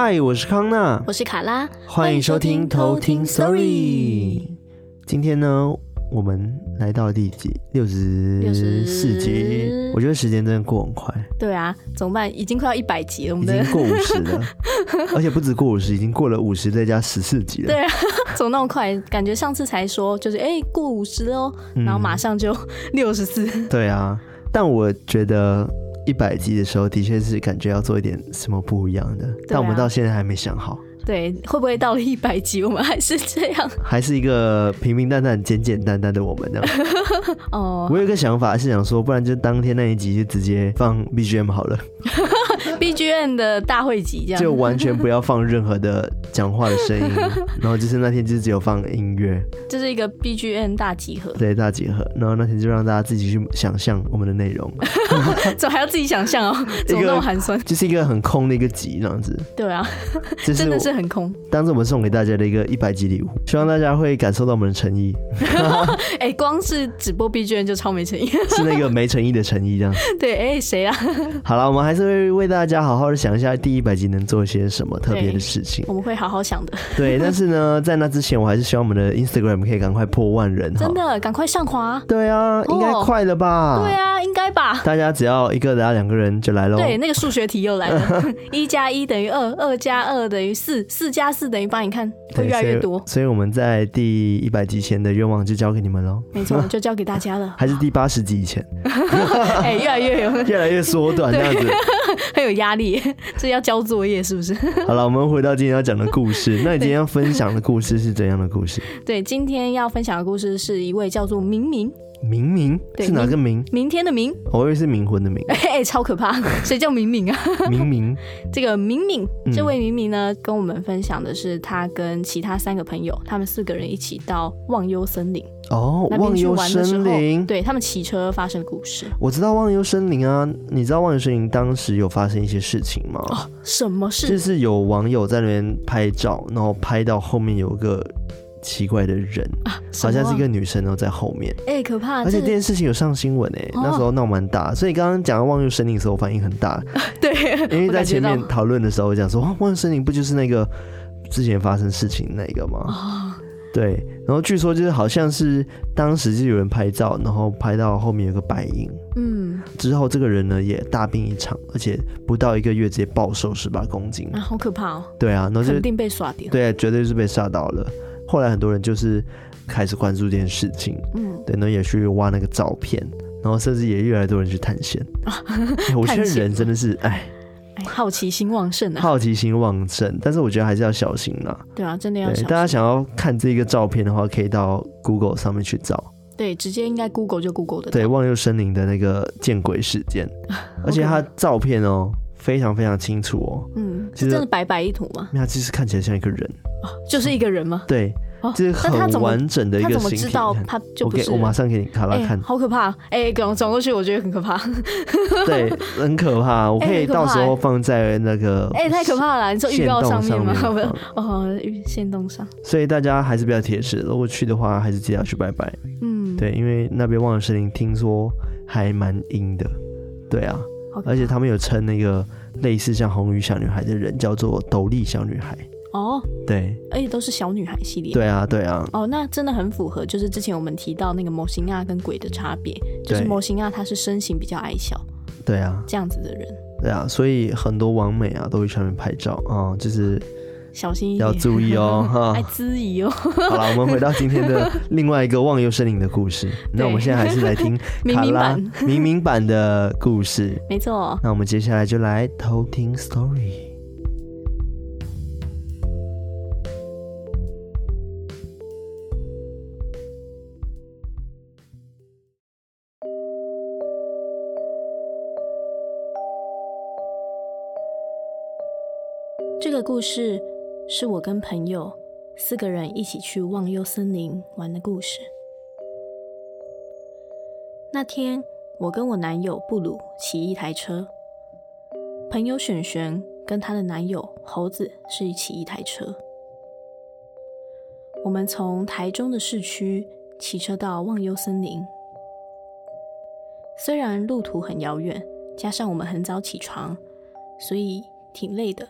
嗨，我是康娜，我是卡拉，欢迎收听偷听 Story。今天呢，我们来到第几集？六十四集。我觉得时间真的过很快。对啊，怎么办？已经快要一百集了，我们已经过五十了，而且不止过五十，已经过了五十再加十四集了。对啊，怎么那么快？感觉上次才说就是哎过五十哦，然后马上就六十四。对啊，但我觉得。一百集的时候，的确是感觉要做一点什么不一样的，啊、但我们到现在还没想好。对，会不会到了一百集，我们还是这样？还是一个平平淡淡、简简单单的我们呢？哦，我有一个想法是想说，不然就当天那一集就直接放 BGM 好了。BGM 的大会集这样，就完全不要放任何的讲话的声音，然后就是那天就只有放音乐，这是一个 BGM 大集合，对，大集合，然后那天就让大家自己去想象我们的内容，怎么还要自己想象哦？怎么那么寒酸？就是一个很空的一个集这样子，对啊，真的是很空，当做我们送给大家的一个一百集礼物，希望大家会感受到我们的诚意。哎，光是直播 BGM 就超没诚意，是那个没诚意的诚意这样，对，哎，谁啊？好了，我们还是会为大家好好的想一下第一百集能做些什么特别的事情。我们会好好想的。对，但是呢，在那之前，我还是希望我们的 Instagram 可以赶快破万人。真的，赶快上滑。对啊，应该快了吧？对啊，应该吧。大家只要一个人、两个人就来喽。对，那个数学题又来了，一加一等于二，二加二等于四，四加四等于八，你看会越来越多。所以我们在第一百集前的愿望就交给你们喽。没错，就交给大家了。还是第八十集以前？哎，越来越有，越来越缩短这样子，很有压力。这要交作业是不是？好了，我们回到今天要讲的故事。那你今天要分享的故事是怎样的故事？对，今天要分享的故事是一位叫做明明。明明是哪个明？明天的明。我以为是冥婚的冥。哎、欸，超可怕！谁叫明明啊？明明，这个明明，这位明明呢，跟我们分享的是他跟其他三个朋友，他们四个人一起到忘忧森林。哦，忘忧森林，对，他们骑车发生的故事。我知道忘忧森林啊，你知道忘忧森林当时有发生一些事情吗？哦，什么事？就是有网友在那边拍照，然后拍到后面有个。奇怪的人，啊、好像是一个女生，然后在后面。哎、欸，可怕！而且这件事情有上新闻哎，哦、那时候闹蛮大。所以刚刚讲到忘忧森林的时候，我反应很大。对，因为在前面讨论的时候，我讲说，忘忧森林不就是那个之前发生事情那个吗？哦、对。然后据说就是好像是当时就有人拍照，然后拍到后面有个白影。嗯。之后这个人呢也大病一场，而且不到一个月直接暴瘦十八公斤啊，好可怕哦。对啊，然后就肯定被刷掉。对，绝对是被吓到了。后来很多人就是开始关注这件事情，嗯，对，那也去挖那个照片，然后甚至也越来越多人去探险。我觉得人真的是，哎，好奇心旺盛啊！好奇心旺盛，但是我觉得还是要小心啦。对啊，真的要小心。大家想要看这个照片的话，可以到 Google 上面去找。对，直接应该 Google 就 Google 的。对，忘忧森林的那个见鬼事件，而且它照片哦非常非常清楚哦。嗯，是真的白白一坨吗？那其实看起来像一个人。哦，就是一个人吗？对，就是很完整的一个形体。他怎么知道他就不是？我马上给你卡拉看。好可怕！哎，转转过去，我觉得很可怕。对，很可怕。我可以到时候放在那个……哎，太可怕了！你说预告上面吗？哦，限动上。所以大家还是比较铁齿，如果去的话，还是记得要去拜拜。嗯，对，因为那边忘忧森林听说还蛮阴的。对啊，而且他们有称那个类似像红鱼小女孩的人叫做斗笠小女孩。哦，对，而且都是小女孩系列。对啊，对啊。哦，那真的很符合，就是之前我们提到那个模型啊跟鬼的差别，就是模型啊它是身形比较矮小，对啊，这样子的人。对啊，所以很多网美啊都会上面拍照啊，就是小心一点，要注意哦，哈，还质疑哦。好了，我们回到今天的另外一个忘忧森林的故事。那我们现在还是来听 卡拉明明版的故事，没错。那我们接下来就来偷听 story。这个故事是我跟朋友四个人一起去忘忧森林玩的故事。那天，我跟我男友布鲁骑一台车，朋友璇璇跟她的男友猴子是一起一台车。我们从台中的市区骑车到忘忧森林，虽然路途很遥远，加上我们很早起床，所以挺累的。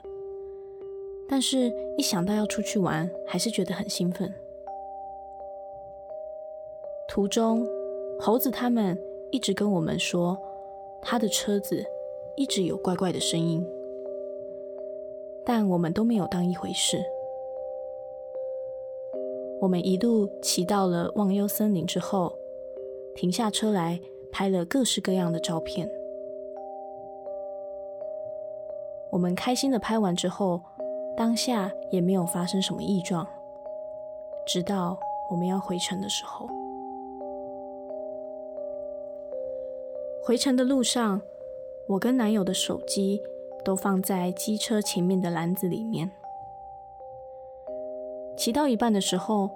但是一想到要出去玩，还是觉得很兴奋。途中，猴子他们一直跟我们说，他的车子一直有怪怪的声音，但我们都没有当一回事。我们一路骑到了忘忧森林之后，停下车来拍了各式各样的照片。我们开心的拍完之后，当下也没有发生什么异状，直到我们要回程的时候。回程的路上，我跟男友的手机都放在机车前面的篮子里面。骑到一半的时候，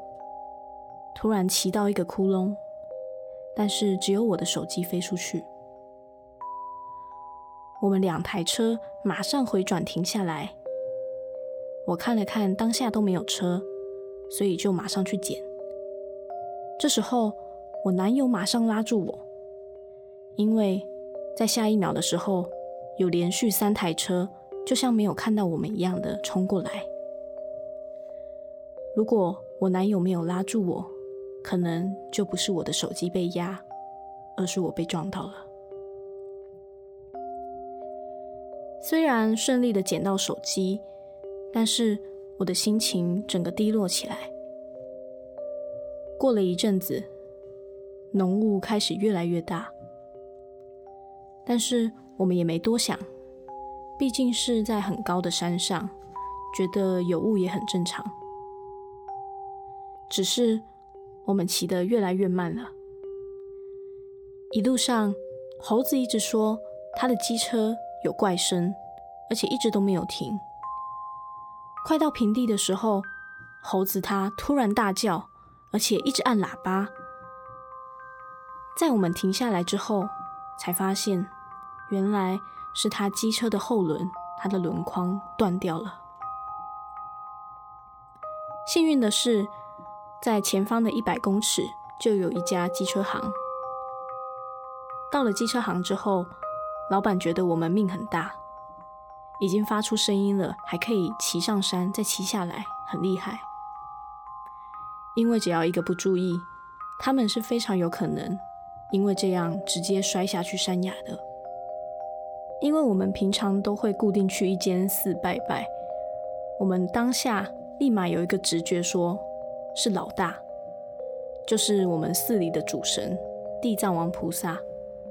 突然骑到一个窟窿，但是只有我的手机飞出去。我们两台车马上回转停下来。我看了看，当下都没有车，所以就马上去捡。这时候，我男友马上拉住我。因为在下一秒的时候，有连续三台车，就像没有看到我们一样的冲过来。如果我男友没有拉住我，可能就不是我的手机被压，而是我被撞到了。虽然顺利的捡到手机，但是我的心情整个低落起来。过了一阵子，浓雾开始越来越大。但是我们也没多想，毕竟是在很高的山上，觉得有雾也很正常。只是我们骑得越来越慢了，一路上猴子一直说他的机车有怪声，而且一直都没有停。快到平地的时候，猴子他突然大叫，而且一直按喇叭。在我们停下来之后，才发现，原来是他机车的后轮，它的轮框断掉了。幸运的是，在前方的一百公尺就有一家机车行。到了机车行之后，老板觉得我们命很大，已经发出声音了，还可以骑上山再骑下来，很厉害。因为只要一个不注意，他们是非常有可能。因为这样直接摔下去山崖的。因为我们平常都会固定去一间寺拜拜，我们当下立马有一个直觉说，是老大，就是我们寺里的主神地藏王菩萨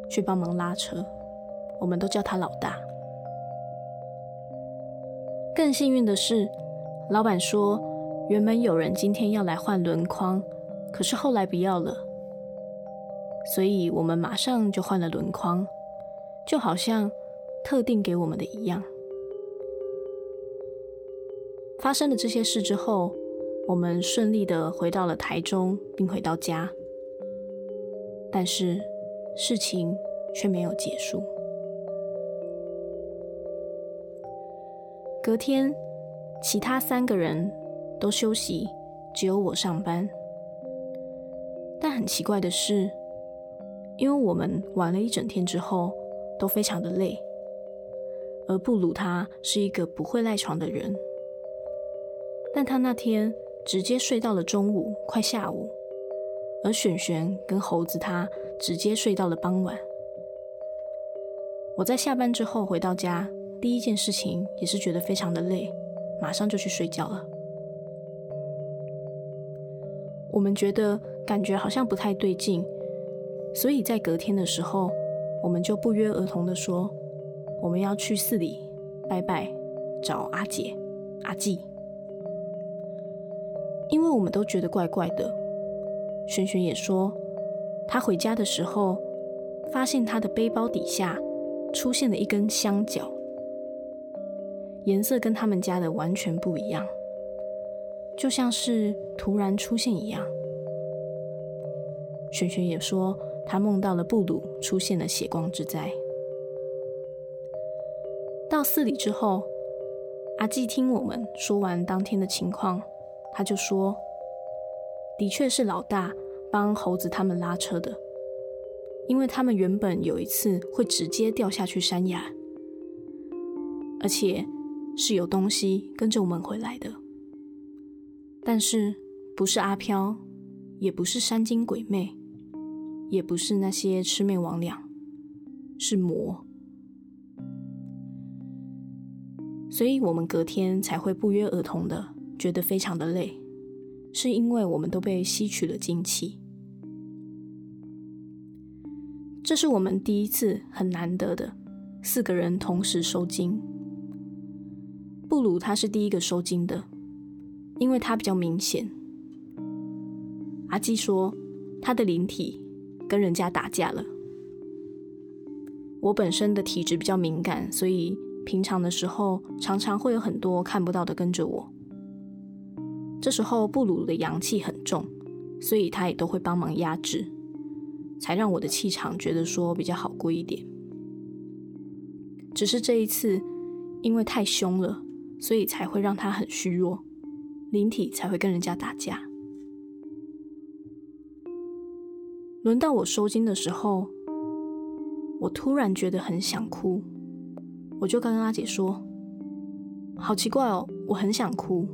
去帮忙拉车，我们都叫他老大。更幸运的是，老板说原本有人今天要来换轮框，可是后来不要了。所以我们马上就换了轮框，就好像特定给我们的一样。发生了这些事之后，我们顺利的回到了台中，并回到家。但是事情却没有结束。隔天，其他三个人都休息，只有我上班。但很奇怪的是，因为我们玩了一整天之后，都非常的累，而布鲁他是一个不会赖床的人，但他那天直接睡到了中午，快下午，而璇璇跟猴子他直接睡到了傍晚。我在下班之后回到家，第一件事情也是觉得非常的累，马上就去睡觉了。我们觉得感觉好像不太对劲。所以在隔天的时候，我们就不约而同的说，我们要去寺里拜拜，找阿姐、阿季，因为我们都觉得怪怪的。璇璇也说，他回家的时候，发现他的背包底下出现了一根香角，颜色跟他们家的完全不一样，就像是突然出现一样。璇璇也说。他梦到了布鲁出现了血光之灾。到寺里之后，阿季听我们说完当天的情况，他就说：“的确是老大帮猴子他们拉车的，因为他们原本有一次会直接掉下去山崖，而且是有东西跟着我们回来的，但是不是阿飘，也不是山精鬼魅，也不是那些魑魅魍魎，是魔。所以我们隔天才会不约而同的觉得非常的累，是因为我们都被吸取了精气。这是我们第一次很难得的四个人同时收惊。布鲁他是第一个收惊的，因为他比较明显。阿基说他的灵体跟人家打架了。我本身的体质比较敏感，所以平常的时候常常会有很多看不到的跟着我。这时候布鲁的阳气很重，所以他也都会帮忙压制。才让我的气场觉得说比较好过一点。只是这一次，因为太凶了，所以才会让他很虚弱，灵体才会跟人家打架。轮到我收惊的时候，我突然觉得很想哭，我就跟阿姐说：“好奇怪哦，我很想哭。”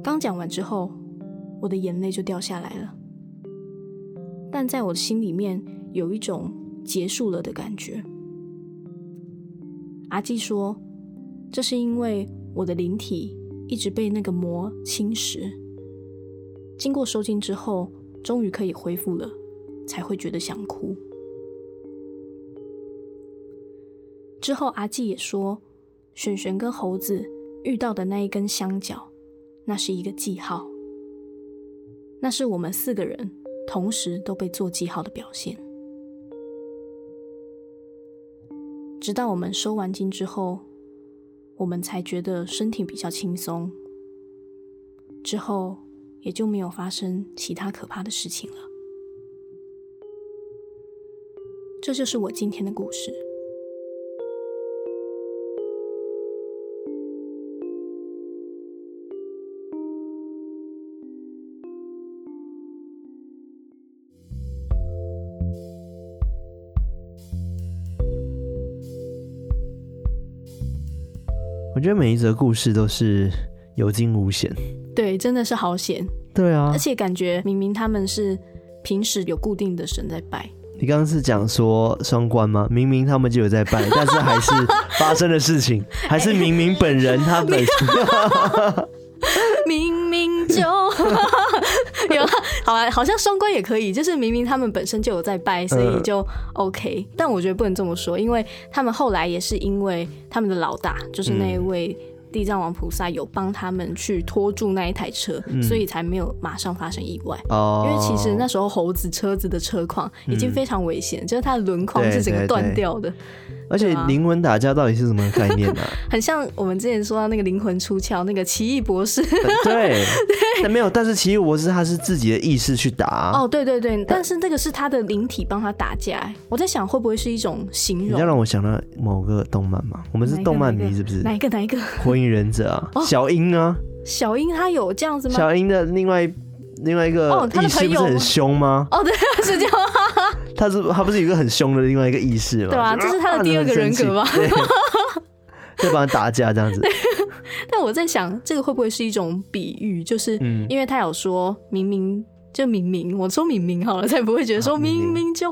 刚讲完之后，我的眼泪就掉下来了。但在我心里面有一种结束了的感觉。阿基说，这是因为我的灵体一直被那个魔侵蚀，经过收惊之后，终于可以恢复了，才会觉得想哭。之后阿纪也说，璇璇跟猴子遇到的那一根香角，那是一个记号，那是我们四个人。同时都被做记号的表现，直到我们收完惊之后，我们才觉得身体比较轻松。之后也就没有发生其他可怕的事情了。这就是我今天的故事。我觉得每一则故事都是有惊无险，对，真的是好险。对啊，而且感觉明明他们是平时有固定的神在拜。你刚刚是讲说双关吗？明明他们就有在拜，但是还是发生的事情，还是明明本人他本身。好啊，好像双关也可以，就是明明他们本身就有在拜，所以就 OK。嗯。但我觉得不能这么说，因为他们后来也是因为他们的老大，就是那一位。地藏王菩萨有帮他们去拖住那一台车，嗯，所以才没有马上发生意外。哦，因为其实那时候猴子车子的车况已经非常危险，嗯，就是它的轮框是整个断掉的。而且灵魂打架到底是什么概念呢？啊？很像我们之前说到那个灵魂出窍，那个奇异博士。对，没有，但是奇异博士他是自己的意识去打。哦，对对对，但是那个是他的灵体帮他打架。我在想，会不会是一种形容？你要让我想到某个动漫嘛？我们是动漫迷，是不是？哪一个？哪一个？火影忍者啊，哦、小樱啊，小樱她有这样子吗？小樱的另外另外一个意识不是很凶吗？哦，对，是这样。他是他不是有一个很凶的另外一个意识吗？对啊，这是他的第二个人格吗？在帮他打架这样子。但我在想，这个会不会是一种比喻？就是因为他有说明明就明明，我说明明好了，才不会觉得说明明就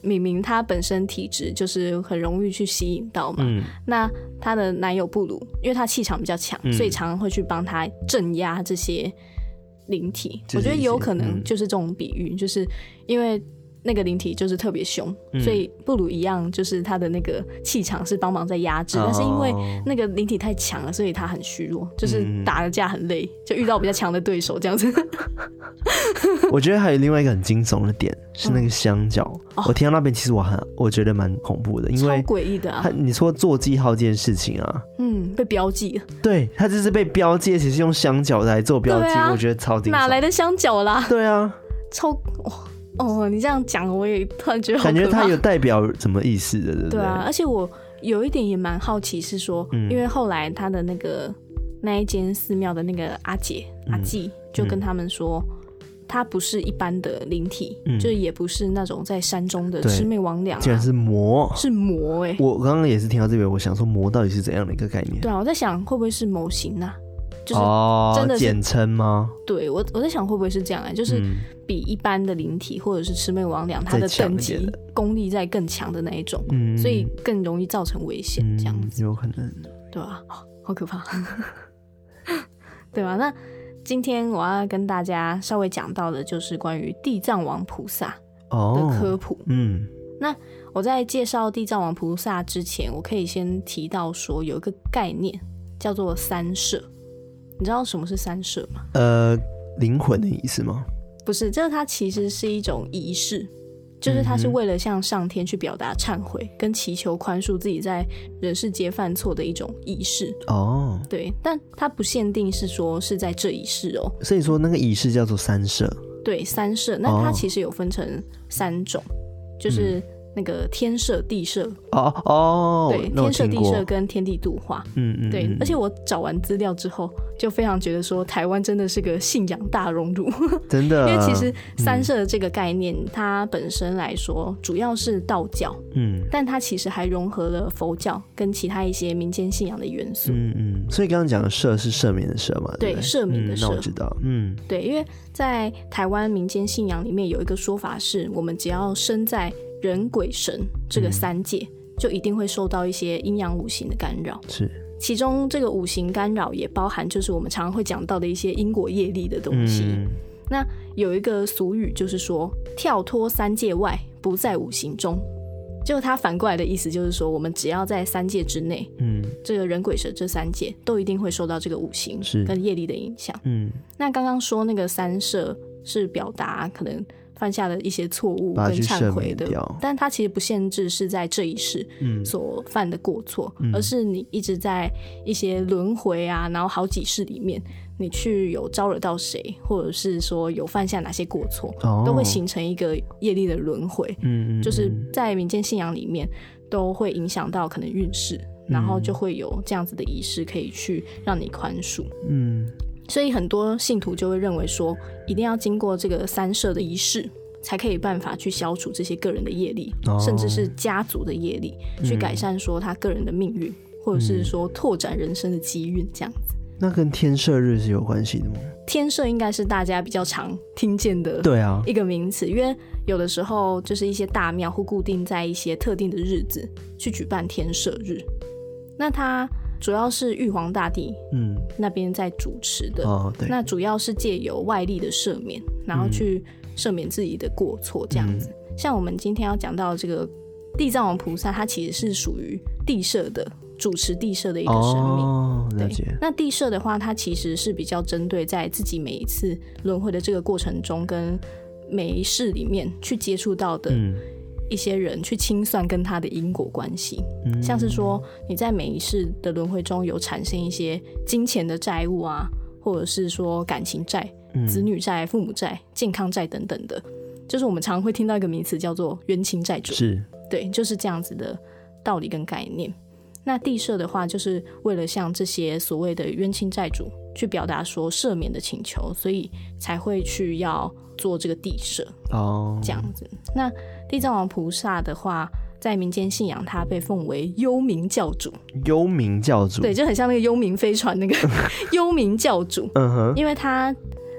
明明他本身体质就是很容易去吸引到嘛。嗯、那他的男友布鲁，因为他气场比较强，所以常常会去帮他镇压这些灵体。我觉得有可能就是这种比喻，就是因为。那个灵体就是特别凶，嗯，所以布鲁一样，就是他的那个气场是帮忙在压制，哦，但是因为那个灵体太强了，所以他很虚弱，就是打的架很累，就遇到比较强的对手这样子。我觉得还有另外一个很惊悚的点是那个香角，嗯，我听到那边其实我很我觉得蛮恐怖的，因为超诡异的啊！你说做记号这件事情啊，嗯，被标记了，对他就是被标记，其实用香角来做标记，啊，我觉得超惊悚。哪来的香角啦？对啊，超哇。哦，你这样讲，我也突然觉得感觉它有代表什么意思的，对不对？对啊，而且我有一点也蛮好奇，是说，嗯、因为后来他的那个那一间寺庙的那个阿姐、嗯、阿季就跟他们说，它不是一般的灵体，嗯就也不是那种在山中的魑魅魍魉、啊，竟然是魔。是魔哎、我刚刚也是听到这边，我想说魔到底是怎样的一个概念？对啊，我在想会不会是魔型啊？就是、哦，真的是简称吗？对我我在想会不会是这样啊？就是嗯比一般的灵体或者是魑魅魍魉，它的等级功力在更强的那一种，嗯，所以更容易造成危险，嗯这样子，有可能。对吧、好好可怕，对吧？那今天我要跟大家稍微讲到的就是关于地藏王菩萨的哦，科普。嗯，那我在介绍地藏王菩萨之前，我可以先提到说有一个概念叫做三摄。你知道什么是三舍吗？呃，灵魂的意思吗？不是，这个它其实是一种仪式，就是它是为了向上天去表达忏悔跟祈求宽恕自己在人世间犯错的一种仪式。哦，对，但它不限定是说是在这一世哦。所以说那个仪式叫做三舍。对，三舍，那它其实有分成三种，就是那个天设、地设，哦哦，对，天设、地设跟天地度化。嗯嗯，对嗯，而且我找完资料之后，就非常觉得说台湾真的是个信仰大熔炉，真的，因为其实三社这个概念，它本身来说主要是道教，嗯。但它其实还融合了佛教跟其他一些民间信仰的元素。嗯嗯，所以刚刚讲的社是赦免的社嘛？对不赦免的嗯那我知道，嗯。对，因为在台湾民间信仰里面有一个说法是，我们只要生在人鬼神这个三界，就一定会受到一些阴阳五行的干扰。是，其中这个五行干扰也包含就是我们常常会讲到的一些因果业力的东西。嗯那有一个俗语就是说，跳脱三界外，不在五行中。就它反过来的意思就是说，我们只要在三界之内，嗯这个人鬼神这三界都一定会受到这个五行是跟业力的影响。嗯，那刚刚说那个三舍是表达可能犯下的一些错误跟忏悔的，但它其实不限制是在这一世嗯所犯的过错，嗯而是你一直在一些轮回啊，然后好几世里面，你去有招惹到谁，或者是说有犯下哪些过错，哦，都会形成一个业力的轮回，嗯，就是在民间信仰里面都会影响到可能运势，然后就会有这样子的仪式可以去让你宽恕。嗯所以很多信徒就会认为说，一定要经过这个三社的仪式，才可以办法去消除这些个人的业力，哦甚至是家族的业力，去改善说他个人的命运，或者是说拓展人生的机运这样子。那跟天赦日是有关系的吗？天赦应该是大家比较常听见的对啊，一个名词，因为有的时候就是一些大庙会固定在一些特定的日子去举办天赦日，那它主要是玉皇大帝嗯那边在主持的。哦对，那主要是借由外力的赦免，然后去赦免自己的过错，这样子。像我们今天要讲到这个地藏王菩萨，他其实是属于地摄的主持地摄的一个神明。哦，那地摄的话，它其实是比较针对在自己每一次轮回的这个过程中，跟每一世里面去接触到的嗯一些人，去清算跟他的因果关系。嗯，像是说你在每一世的轮回中有产生一些金钱的债务啊，或者是说感情债、嗯子女债、父母债、健康债等等的，就是我们常会听到一个名词叫做冤亲债主。是，对，就是这样子的道理跟概念。那地社的话，就是为了向这些所谓的冤亲债主去表达说赦免的请求，所以才会去要做这个地社哦，这样子。那地藏王菩萨的话，在民间信仰，他被奉为幽冥教主，幽冥教主，对，就很像那个幽冥飞船那个 幽冥教主，嗯哼，因为他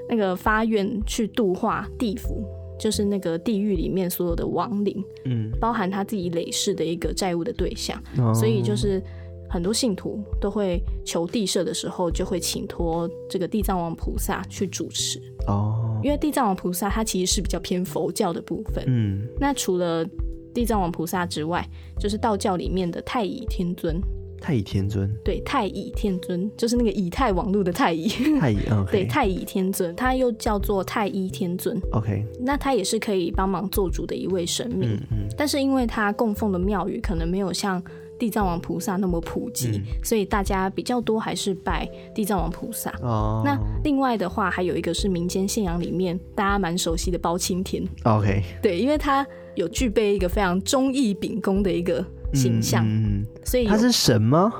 那个发愿去度化地府，就是那个地狱里面所有的亡灵，嗯，包含他自己累世的一个债务的对象，哦。所以就是很多信徒都会求地摄的时候，就会请托这个地藏王菩萨去主持，哦，因为地藏王菩萨他其实是比较偏佛教的部分。嗯，那除了地藏王菩萨之外，就是道教里面的太乙天尊，太乙天尊，对，太乙天尊就是那个以太网络的太乙，太乙 对，太乙天尊，他又叫做太一天尊。，OK，那他也是可以帮忙做主的一位神明，嗯嗯，但是因为他供奉的庙宇可能没有像地藏王菩萨那么普及，嗯。所以大家比较多还是拜地藏王菩萨。哦，那另外的话，还有一个是民间信仰里面大家蛮熟悉的包青天，OK，对，因为他有具备一个非常忠义秉公的一个形象，嗯，嗯所以他是神吗？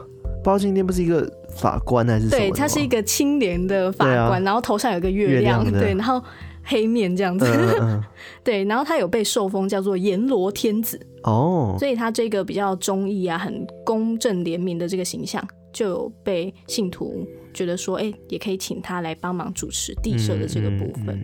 包青天不是一个法官还是？对他是一个清廉的法官，啊。然后头上有个月月亮，对，然后黑面这样子。对，然后他有被受封叫做阎罗天子哦，所以他这个比较忠义啊、很公正廉明的这个形象，就有被信徒觉得说，哎、欸，也可以请他来帮忙主持地社的这个部分。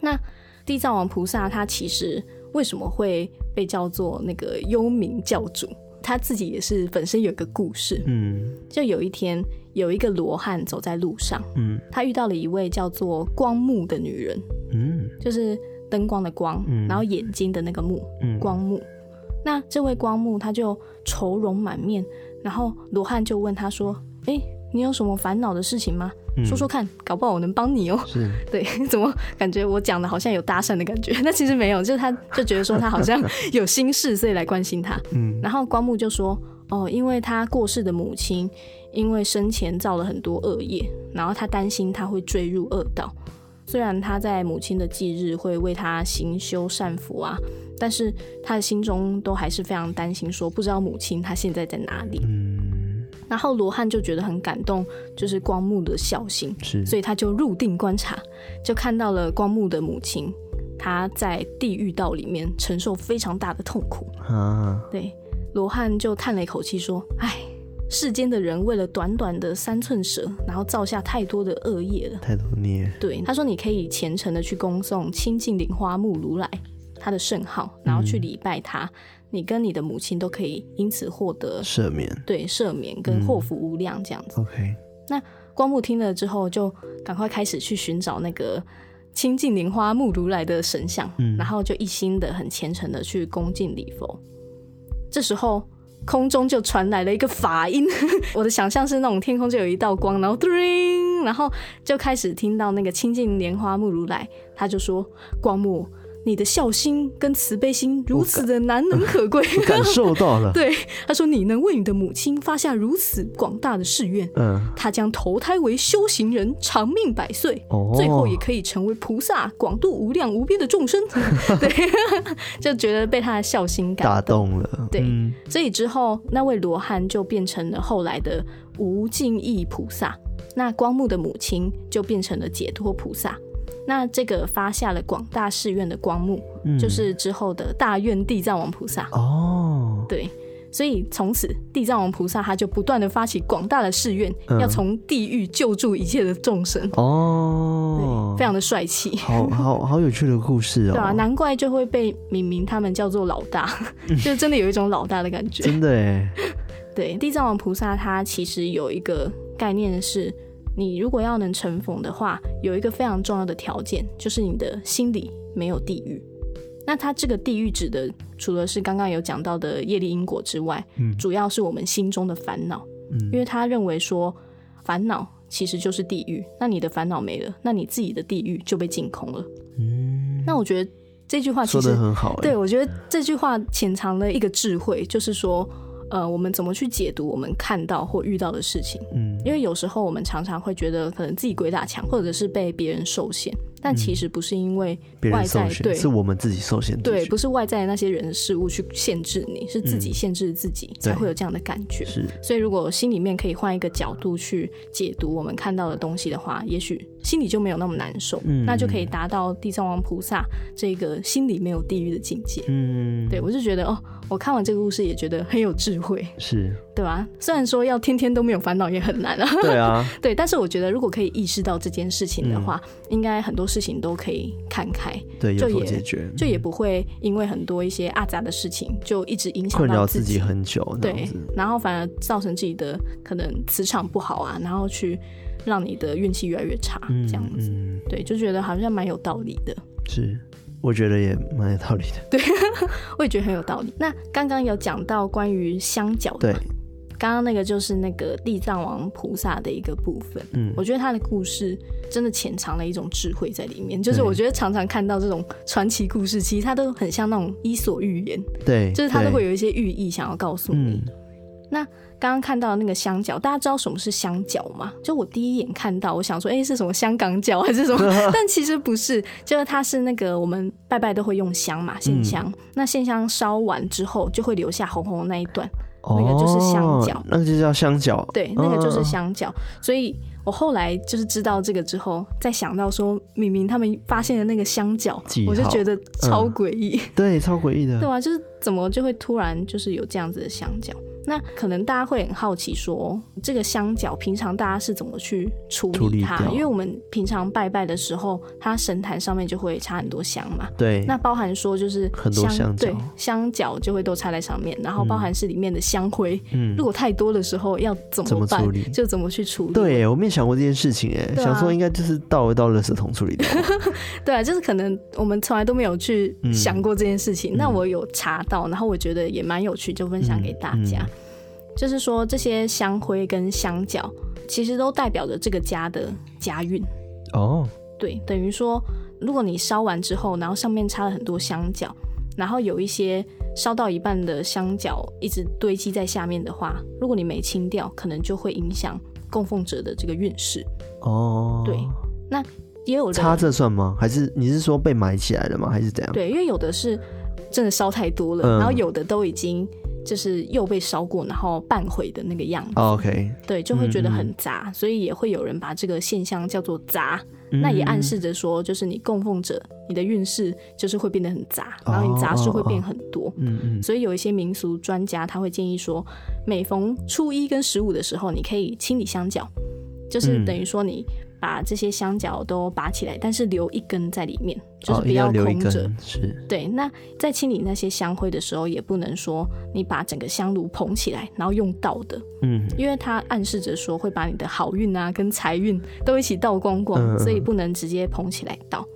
那地藏王菩萨他其实为什么会被叫做那个幽冥教主？他自己也是本身有一个故事，嗯，就有一天有一个罗汉走在路上，嗯，他遇到了一位叫做光目的女人，嗯，就是灯光的光，嗯，然后眼睛的那个目，嗯，光目。那这位光目他就愁容满面，然后罗汉就问他说：“哎，你有什么烦恼的事情吗？”说说看，搞不好我能帮你哦。是，对，怎么感觉我讲的好像有搭讪的感觉？那其实没有，就是他就觉得说他好像有心事，所以来关心他。嗯，然后光木就说：“哦，因为他过世的母亲，因为生前造了很多恶业，然后他担心他会坠入恶道。虽然他在母亲的忌日会为他行修善福啊，但是他的心中都还是非常担心，说不知道母亲她现在在哪里。”嗯。然后罗汉就觉得很感动，就是光目的孝心，是，所以他就入定观察，就看到了光目的母亲，她在地狱道里面承受非常大的痛苦。啊，对，罗汉就叹了一口气说：“唉，世间的人为了短短的三寸舌，然后造下太多的恶业了，太多孽。”对，他说：“你可以虔诚的去恭送清净莲花木如来他的圣号，然后去礼拜他。嗯”你跟你的母亲都可以因此获得赦免，对，赦免跟祸福无量这样子。嗯、OK，那光目听了之后，就赶快开始去寻找那个清净莲花目如来的神像，嗯，然后就一心的很虔诚的去恭敬礼佛。这时候空中就传来了一个法音，我的想象是那种天空就有一道光，然后叮，然后就开始听到那个清净莲花目如来，他就说光目。你的孝心跟慈悲心如此的难能可贵，我感受到了。对，他说你能为你的母亲发下如此广大的誓愿，嗯，他将投胎为修行人，长命百岁，哦，最后也可以成为菩萨，广度无量无边的众生。对，就觉得被他的孝心感打动了。对，嗯，所以之后那位罗汉就变成了后来的无尽意菩萨，那光目的母亲就变成了解脱菩萨。那这个发下了广大寺院的光幕，嗯，就是之后的大愿地藏王菩萨。哦，对，所以从此地藏王菩萨他就不断的发起广大的誓愿，嗯，要从地狱救助一切的众生。哦，对，非常的帅气，好好好有趣的故事哦。对啊，难怪就会被明明他们叫做老大，就真的有一种老大的感觉。真的哎，对，地藏王菩萨他其实有一个概念是。你如果要能成佛的话，有一个非常重要的条件，就是你的心里没有地狱。那他这个地狱指的，除了是刚刚有讲到的业力因果之外，嗯，主要是我们心中的烦恼。嗯，因为他认为说，烦恼其实就是地狱。那你的烦恼没了，那你自己的地狱就被净空了。嗯，那我觉得这句话其实很好。对，我觉得这句话潜藏了一个智慧，就是说。呃，我们怎么去解读我们看到或遇到的事情？嗯，因为有时候我们常常会觉得可能自己鬼打墙，或者是被别人受限，但其实不是因为外在，对，是我们自己受限。对，不是外在的那些人事物去限制你，是自己限制自己，才会有这样的感觉。是，所以如果心里面可以换一个角度去解读我们看到的东西的话，也许心里就没有那么难受，嗯，那就可以达到地藏王菩萨这个心里没有地狱的境界。嗯，对，我就觉得哦。我看完这个故事也觉得很有智慧，是 对吧？虽然说要天天都没有烦恼也很难啊。对啊，对，但是我觉得如果可以意识到这件事情的话，嗯、应该很多事情都可以看开，对，就也解决，就也不会因为很多一些阿杂的事情就一直影响困扰自己很久，对，然后反而造成自己的可能磁场不好啊，然后去让你的运气越来越差，嗯、这样子、嗯，对，就觉得好像蛮有道理的，是。我觉得也蛮有道理的，对，我也觉得很有道理。那刚刚有讲到关于香角的，对，刚刚那个就是那个地藏王菩萨的一个部分。嗯，我觉得他的故事真的潜藏了一种智慧在里面。就是我觉得常常看到这种传奇故事，其实它都很像那种伊索寓言，对，就是它都会有一些寓意想要告诉你。嗯、那刚刚看到那个香角，大家知道什么是香角吗？就我第一眼看到，我想说，哎、欸，是什么香港脚还是什么？但其实不是，就是它是那个我们拜拜都会用香嘛，线香。嗯、那线香烧完之后，就会留下红红的那一段，那个就是香角，那个就叫香角。对，那个就是香角。所以我后来就是知道这个之后，再想到说，明明他们发现的那个香角，我就觉得超诡异。对，超诡异的。对啊，就是怎么就会突然就是有这样子的香角？那可能大家会很好奇说，这个香角平常大家是怎么去处理它？因为我们平常拜拜的时候，它神坛上面就会插很多香嘛。对。那包含说就是香，很多香，对，香角就会都插在上面，然后包含是里面的香灰。嗯。如果太多的时候要怎么办？就怎么去处理？对，我没有想过这件事情哎，啊、想说应该就是倒一倒垃圾桶处理掉。对啊，就是可能我们从来都没有去想过这件事情。嗯、那我有查到，然后我觉得也蛮有趣，就分享给大家。嗯嗯就是说，这些香灰跟香角，其实都代表着这个家的家运哦。Oh. 对，等于说，如果你烧完之后，然后上面插了很多香角，然后有一些烧到一半的香角一直堆积在下面的话，如果你没清掉，可能就会影响供奉者的这个运势哦。Oh. 对，那也有插这算吗？还是你是说被埋起来了吗？还是怎样？对，因为有的是真的烧太多了，嗯、然后有的都已经。就是又被烧过，然后半毁的那个样子。OK，对，就会觉得很杂，所以也会有人把这个现象叫做杂。那也暗示着说，就是你供奉者，你的运势就是会变得很杂，然后你杂事会变很多。嗯嗯，所以有一些民俗专家他会建议说，每逢初一跟十五的时候，你可以清理香角，就是等于说你。把这些香角都拔起来，但是留一根在里面，就是不要空着。哦、是，对。那在清理那些香灰的时候，也不能说你把整个香炉捧起来，然后用倒的。嗯，因为它暗示着说会把你的好运啊跟财运都一起倒光光，嗯、所以不能直接捧起来倒。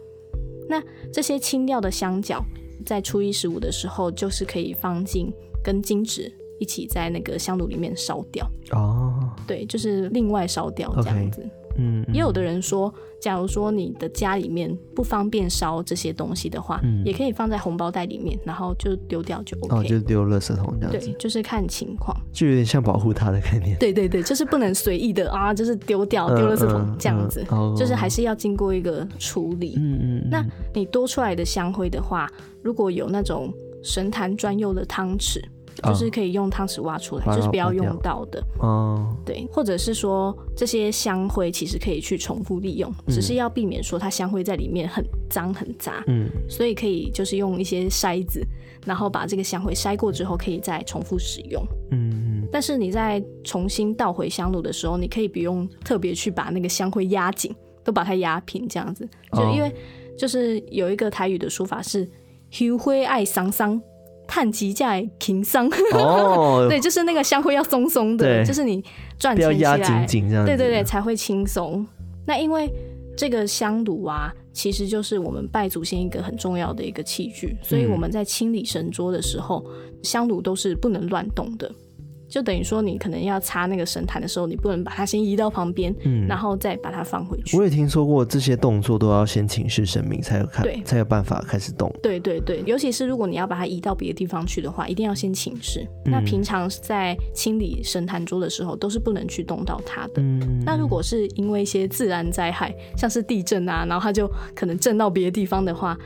那这些清掉的香角，在初一十五的时候，就是可以放进跟金纸一起在那个香炉里面烧掉。哦，对，就是另外烧掉这样子。Okay. 嗯，也有的人说，假如说你的家里面不方便烧这些东西的话，嗯，也可以放在红包袋里面，然后就丢掉就 OK，哦，就丢垃圾桶这样子。对，就是看情况，就有点像保护它的概念。对 对对，就是不能随意的啊，就是丢掉丢垃圾桶这样子，嗯嗯，就是还是要经过一个处理。嗯嗯。那你多出来的香灰的话，如果有那种神坛专用的汤匙。就是可以用汤匙挖出来，哦、就是不要用到的。哦，对，或者是说这些香灰其实可以去重复利用，嗯、只是要避免说它香灰在里面很脏很杂。嗯，所以可以就是用一些筛子，然后把这个香灰筛过之后，可以再重复使用。嗯，但是你在重新倒回香炉的时候，你可以不用特别去把那个香灰压紧，都把它压平这样子。就因为就是有一个台语的说法是“香灰爱桑桑”。碳极在平桑哦，对，就是那个香灰要松松的，就是你转起来，压紧紧这样，对对对，才会轻松。那因为这个香炉啊，其实就是我们拜祖先一个很重要的一个器具，所以我们在清理神桌的时候，嗯、香炉都是不能乱动的。就等于说，你可能要擦那个神坛的时候，你不能把它先移到旁边，嗯，然后再把它放回去。我也听说过这些动作都要先请示神明才有看，对，才有办法开始动。对对对，尤其是如果你要把它移到别的地方去的话，一定要先请示。嗯、那平常在清理神坛桌的时候，都是不能去动到它的。嗯，那如果是因为一些自然灾害，像是地震啊，然后它就可能震到别的地方的话。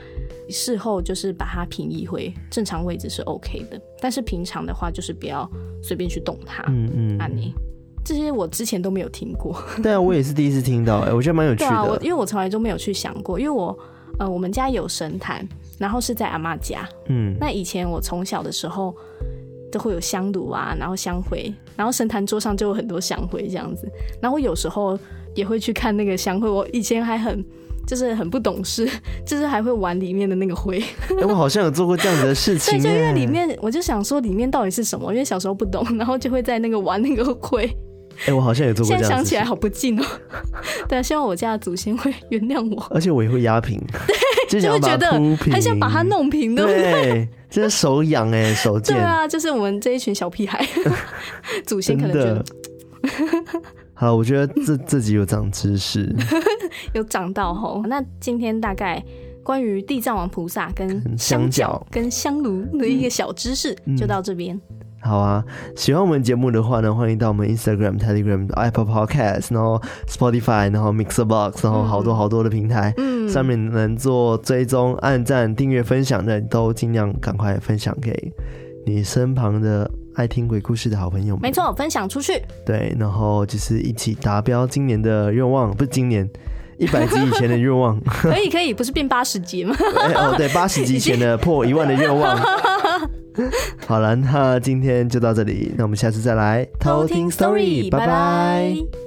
事后就是把它平移回正常位置是 OK 的，但是平常的话就是不要随便去动它。嗯嗯，安妮，这些我之前都没有听过。对啊，我也是第一次听到，哎，我觉得蛮有趣的。对啊，我因为我从来都没有去想过，因为我呃，我们家有神坛，然后是在阿妈家。嗯，那以前我从小的时候都会有香炉啊，然后香灰，然后神坛桌上就有很多香灰这样子，然后我有时候也会去看那个香灰。我以前还很。就是很不懂事，就是还会玩里面的那个灰。哎、欸，我好像有做过这样子的事情。对，就因为里面，我就想说里面到底是什么，因为小时候不懂，然后就会在那个玩那个灰。哎、欸，我好像也做过这样。现在想起来好不敬哦。对，希望我家的祖先会原谅我。而且我也会压平，对，就会觉得很想把它弄平，对不对？真的手痒哎，手贱。对啊，就是我们这一群小屁孩，祖先可能觉得。好，我觉得这这集有长知识，有长到吼。那今天大概关于地藏王菩萨跟香角跟香炉的一个小知识，就到这边。好啊，喜欢我们节目的话呢，欢迎到我们 Instagram、Telegram、Apple Podcast，然后 Spotify，然后 Mixer Box，然后好多好多的平台，嗯，上面能做追踪、按赞、订阅、分享的，都尽量赶快分享给你身旁的。爱听鬼故事的好朋友们。没错，分享出去。对，然后就是一起达标今年的愿望，不是今年 一百集以前的愿望。可以可以，不是变八十集吗？哎哦，对，八十集前的破一万的愿望。好了，那今天就到这里，那我们下次再来偷听 story，拜拜。